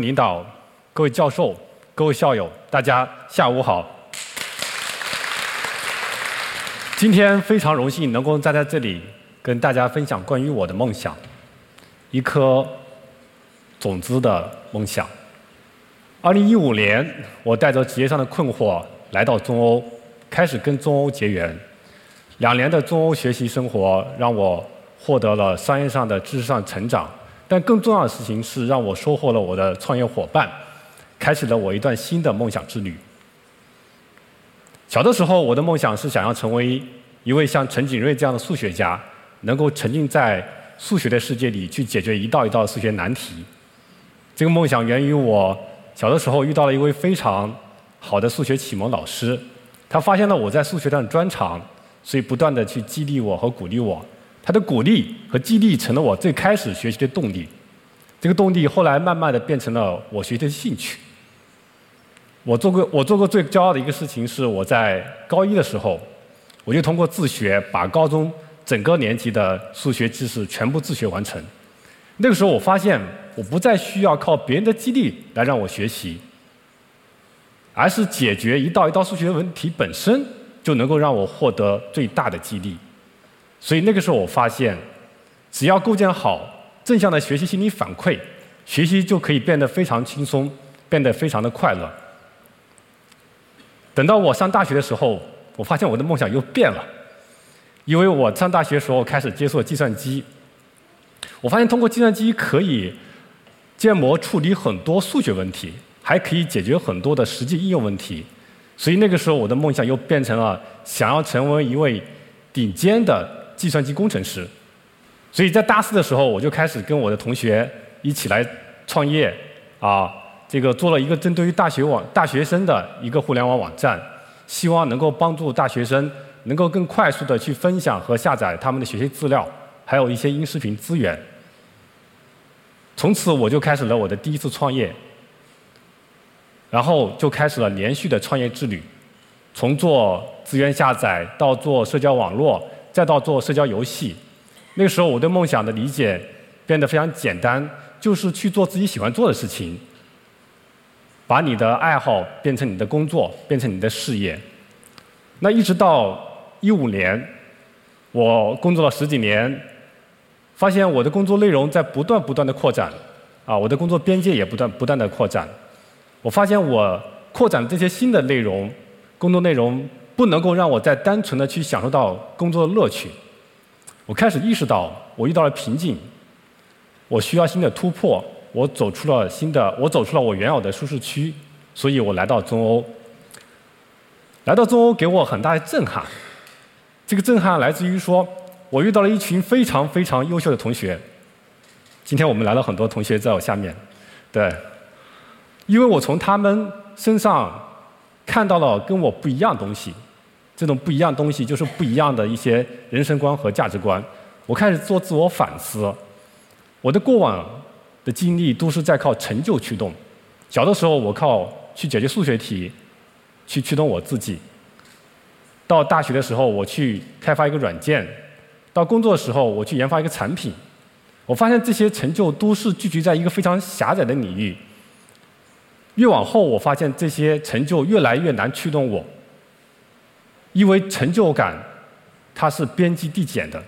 领导、各位教授、各位校友，大家下午好。今天非常荣幸能够站在这里跟大家分享关于我的梦想，一颗种子的梦想。二零一五年，我带着职业上的困惑来到中欧，开始跟中欧结缘。两年的中欧学习生活让我获得了商业上的知识上成长。但更重要的事情是，让我收获了我的创业伙伴，开始了我一段新的梦想之旅。小的时候，我的梦想是想要成为一位像陈景瑞这样的数学家，能够沉浸在数学的世界里去解决一道一道数学难题。这个梦想源于我小的时候遇到了一位非常好的数学启蒙老师，他发现了我在数学上的专长，所以不断的去激励我和鼓励我。他的鼓励和激励成了我最开始学习的动力，这个动力后来慢慢的变成了我学习的兴趣。我做过我做过最骄傲的一个事情是我在高一的时候，我就通过自学把高中整个年级的数学知识全部自学完成。那个时候我发现我不再需要靠别人的激励来让我学习，而是解决一道一道数学问题本身就能够让我获得最大的激励。所以那个时候，我发现，只要构建好正向的学习心理反馈，学习就可以变得非常轻松，变得非常的快乐。等到我上大学的时候，我发现我的梦想又变了，因为我上大学时候开始接触计算机，我发现通过计算机可以建模处理很多数学问题，还可以解决很多的实际应用问题。所以那个时候，我的梦想又变成了想要成为一位顶尖的。计算机工程师，所以在大四的时候，我就开始跟我的同学一起来创业，啊，这个做了一个针对于大学网大学生的一个互联网网站，希望能够帮助大学生能够更快速的去分享和下载他们的学习资料，还有一些音视频资源。从此我就开始了我的第一次创业，然后就开始了连续的创业之旅，从做资源下载到做社交网络。再到做社交游戏，那个时候我对梦想的理解变得非常简单，就是去做自己喜欢做的事情，把你的爱好变成你的工作，变成你的事业。那一直到一五年，我工作了十几年，发现我的工作内容在不断不断的扩展，啊，我的工作边界也不断不断的扩展。我发现我扩展这些新的内容，工作内容。不能够让我再单纯的去享受到工作的乐趣。我开始意识到，我遇到了瓶颈，我需要新的突破。我走出了新的，我走出了我原有的舒适区，所以我来到中欧。来到中欧给我很大的震撼。这个震撼来自于说，我遇到了一群非常非常优秀的同学。今天我们来了很多同学在我下面，对，因为我从他们身上看到了跟我不一样东西。这种不一样东西，就是不一样的一些人生观和价值观。我开始做自我反思，我的过往的经历都是在靠成就驱动。小的时候，我靠去解决数学题，去驱动我自己。到大学的时候，我去开发一个软件；到工作的时候，我去研发一个产品。我发现这些成就都是聚集在一个非常狭窄的领域。越往后，我发现这些成就越来越难驱动我。因为成就感，它是边际递减的，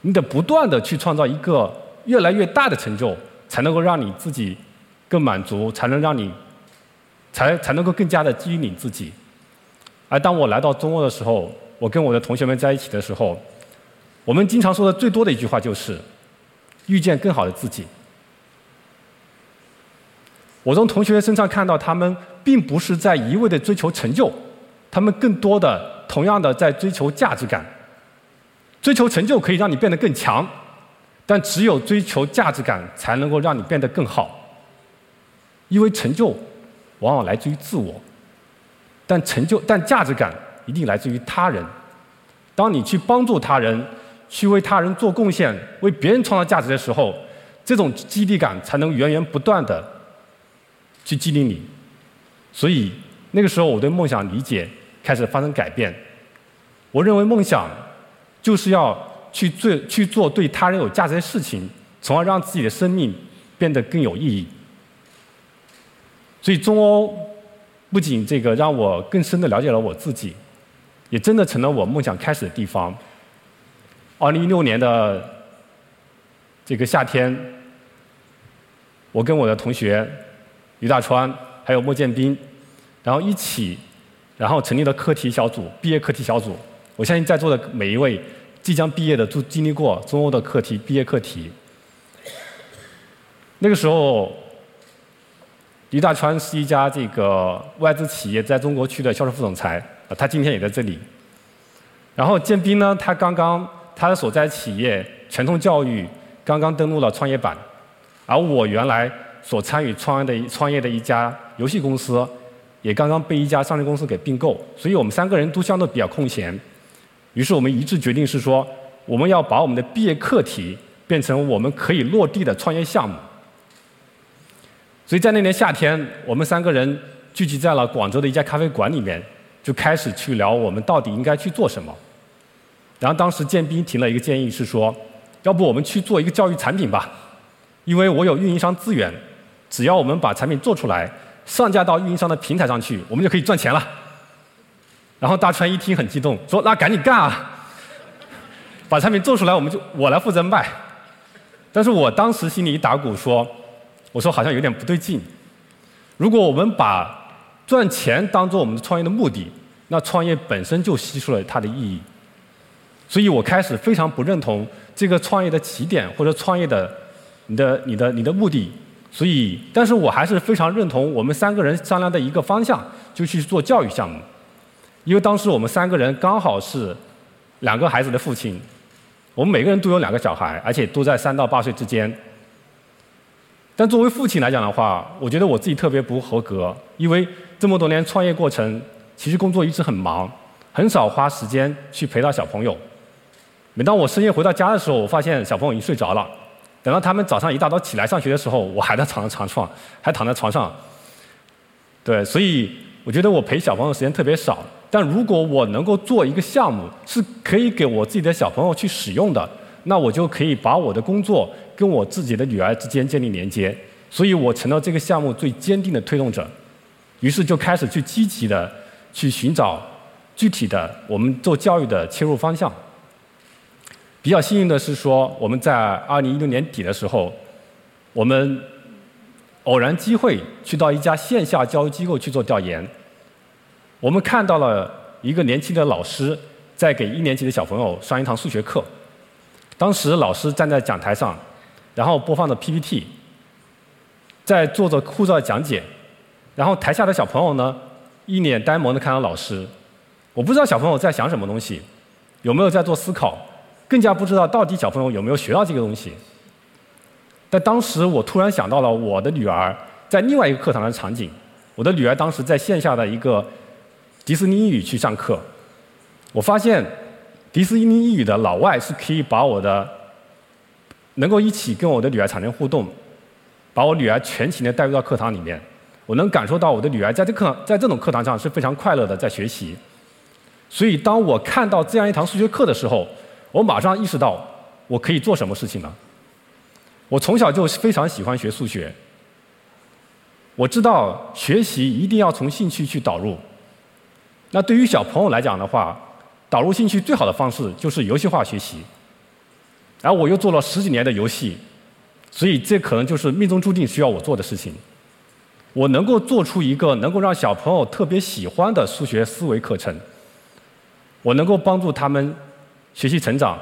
你得不断的去创造一个越来越大的成就，才能够让你自己更满足，才能让你，才才能够更加的激励自己。而当我来到中欧的时候，我跟我的同学们在一起的时候，我们经常说的最多的一句话就是遇见更好的自己。我从同学身上看到，他们并不是在一味的追求成就，他们更多的。同样的，在追求价值感，追求成就可以让你变得更强，但只有追求价值感才能够让你变得更好。因为成就往往来自于自我，但成就但价值感一定来自于他人。当你去帮助他人，去为他人做贡献，为别人创造价值的时候，这种激励感才能源源不断的去激励你。所以那个时候，我对梦想理解。开始发生改变。我认为梦想就是要去做去做对他人有价值的事情，从而让自己的生命变得更有意义。所以中欧不仅这个让我更深的了解了我自己，也真的成了我梦想开始的地方。二零一六年的这个夏天，我跟我的同学于大川还有莫建斌，然后一起，然后成立了课题小组，毕业课题小组。我相信在座的每一位即将毕业的都经历过中欧的课题毕业课题。那个时候，于大川是一家这个外资企业在中国区的销售副总裁，啊，他今天也在这里。然后建斌呢，他刚刚他的所在企业全通教育刚刚登陆了创业板，而我原来所参与创业的创业的一家游戏公司，也刚刚被一家上市公司给并购，所以我们三个人都相对比较空闲。于是我们一致决定是说，我们要把我们的毕业课题变成我们可以落地的创业项目。所以在那年夏天，我们三个人聚集在了广州的一家咖啡馆里面，就开始去聊我们到底应该去做什么。然后当时建斌提了一个建议是说，要不我们去做一个教育产品吧，因为我有运营商资源，只要我们把产品做出来，上架到运营商的平台上去，我们就可以赚钱了。然后大川一听很激动，说那赶紧干啊，把产品做出来，我们就我来负责卖。但是我当时心里一打鼓说。我说好像有点不对劲。如果我们把赚钱当做我们的创业的目的，那创业本身就失去了它的意义。所以我开始非常不认同这个创业的起点或者创业的你的你的你的目的。所以，但是我还是非常认同我们三个人商量的一个方向，就去做教育项目。因为当时我们三个人刚好是两个孩子的父亲，我们每个人都有两个小孩，而且都在三到八岁之间。但作为父亲来讲的话，我觉得我自己特别不合格，因为这么多年创业过程，其实工作一直很忙，很少花时间去陪到小朋友。每当我深夜回到家的时候，我发现小朋友已经睡着了。等到他们早上一大早起来上学的时候，我还在躺在床上，还躺在床上。对，所以我觉得我陪小朋友时间特别少。但如果我能够做一个项目，是可以给我自己的小朋友去使用的，那我就可以把我的工作。跟我自己的女儿之间建立连接，所以我成了这个项目最坚定的推动者。于是就开始去积极的去寻找具体的我们做教育的切入方向。比较幸运的是说，我们在二零一六年底的时候，我们偶然机会去到一家线下教育机构去做调研，我们看到了一个年轻的老师在给一年级的小朋友上一堂数学课，当时老师站在讲台上。然后播放着 PPT，在做着枯燥的讲解，然后台下的小朋友呢，一脸呆萌的看着老师。我不知道小朋友在想什么东西，有没有在做思考，更加不知道到底小朋友有没有学到这个东西。但当时我突然想到了我的女儿在另外一个课堂的场景，我的女儿当时在线下的一个迪士尼英语去上课，我发现迪士尼英语的老外是可以把我的。能够一起跟我的女儿产生互动，把我女儿全情的带入到课堂里面，我能感受到我的女儿在这课在这种课堂上是非常快乐的在学习。所以当我看到这样一堂数学课的时候，我马上意识到我可以做什么事情呢？我从小就非常喜欢学数学，我知道学习一定要从兴趣去导入。那对于小朋友来讲的话，导入兴趣最好的方式就是游戏化学习。然后我又做了十几年的游戏，所以这可能就是命中注定需要我做的事情。我能够做出一个能够让小朋友特别喜欢的数学思维课程，我能够帮助他们学习成长，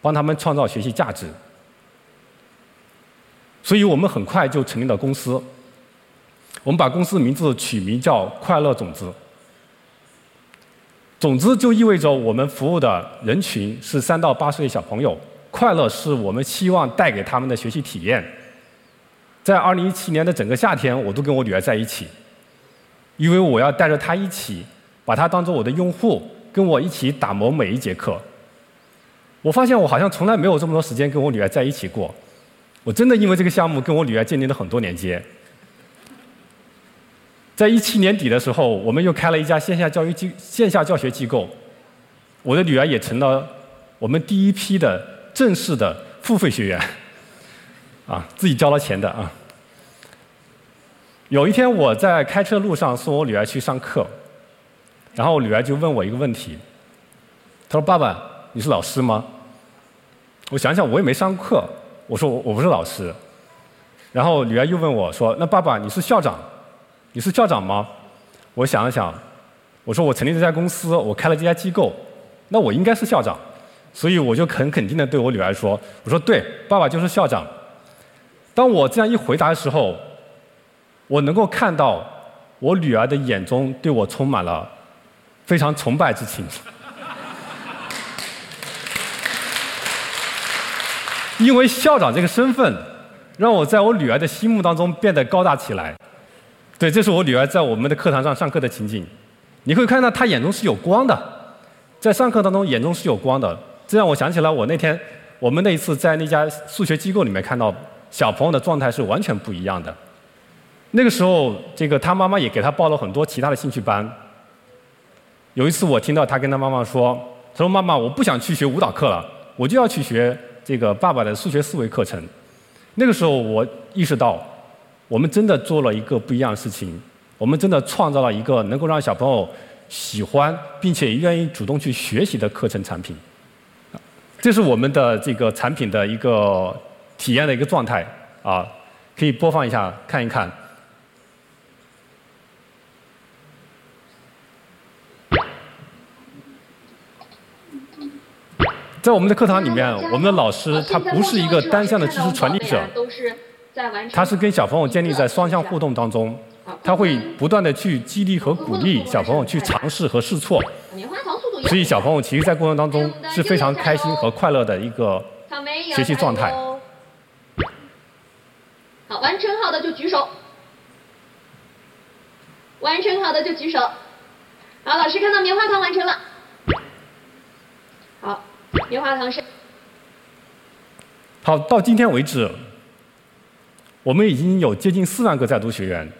帮他们创造学习价值。所以我们很快就成立了公司。我们把公司名字取名叫“快乐种子”。种子就意味着我们服务的人群是三到八岁小朋友。快乐是我们希望带给他们的学习体验。在二零一七年的整个夏天，我都跟我女儿在一起，因为我要带着她一起，把她当做我的用户，跟我一起打磨每一节课。我发现我好像从来没有这么多时间跟我女儿在一起过。我真的因为这个项目跟我女儿建立了很多连接。在一七年底的时候，我们又开了一家线下教育机线下教学机构，我的女儿也成了我们第一批的。正式的付费学员，啊，自己交了钱的啊。有一天我在开车路上送我女儿去上课，然后我女儿就问我一个问题，她说：“爸爸，你是老师吗？”我想想，我也没上课，我说我我不是老师。然后女儿又问我说：“那爸爸，你是校长？你是校长吗？”我想了想，我说我成立这家公司，我开了这家机构，那我应该是校长，所以我就很肯定的对我女儿说：“我说对，爸爸就是校长。”当我这样一回答的时候，我能够看到我女儿的眼中对我充满了非常崇拜之情，因为校长这个身份。让我在我女儿的心目当中变得高大起来。对，这是我女儿在我们的课堂上上课的情景。你会看到她眼中是有光的，在上课当中眼中是有光的。这让我想起来，我那天我们那一次在那家数学机构里面看到小朋友的状态是完全不一样的。那个时候，这个他妈妈也给他报了很多其他的兴趣班。有一次我听到他跟他妈妈说：“他说妈妈，我不想去学舞蹈课了，我就要去学这个爸爸的数学思维课程。”那个时候，我意识到，我们真的做了一个不一样的事情，我们真的创造了一个能够让小朋友喜欢并且愿意主动去学习的课程产品。这是我们的这个产品的一个体验的一个状态啊，可以播放一下看一看。在我们的课堂里面，我们的老师他不是一个单向的知识传递者，他是跟小朋友建立在双向互动当中，他会不断的去激励和鼓励小朋友去尝试和试错，所以小朋友其实，在过程当中是非常开心和快乐的一个学习状态。好，完成好的就举手，完成好的就举手。好，老师看到棉花糖完成了。好。棉花糖是。好，到今天为止，我们已经有接近四万个在读学员。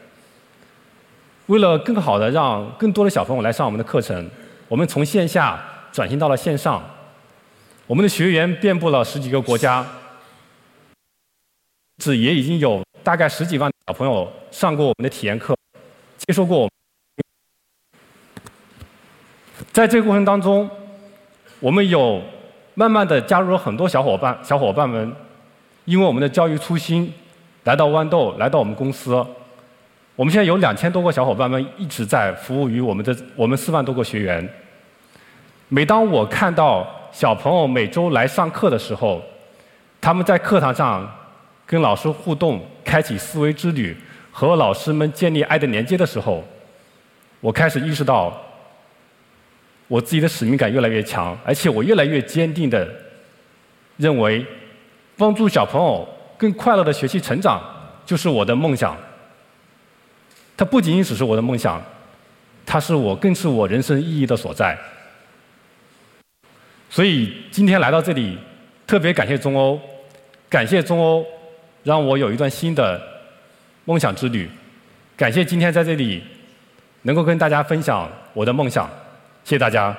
为了更好的让更多的小朋友来上我们的课程，我们从线下转型到了线上。我们的学员遍布了十几个国家，这也已经有大概十几万小朋友上过我们的体验课，接受过我。在这个过程当中，我们有。慢慢的加入了很多小伙伴，小伙伴们因为我们的教育初心，来到豌豆，来到我们公司。我们现在有两千多个小伙伴们一直在服务于我们的我们四万多个学员。每当我看到小朋友每周来上课的时候，他们在课堂上跟老师互动，开启思维之旅，和老师们建立爱的连接的时候，我开始意识到。我自己的使命感越来越强，而且我越来越坚定的认为，帮助小朋友更快乐的学习成长就是我的梦想。它不仅仅只是我的梦想，它是我更是我人生意义的所在。所以今天来到这里，特别感谢中欧，感谢中欧让我有一段新的梦想之旅，感谢今天在这里能够跟大家分享我的梦想。谢谢大家。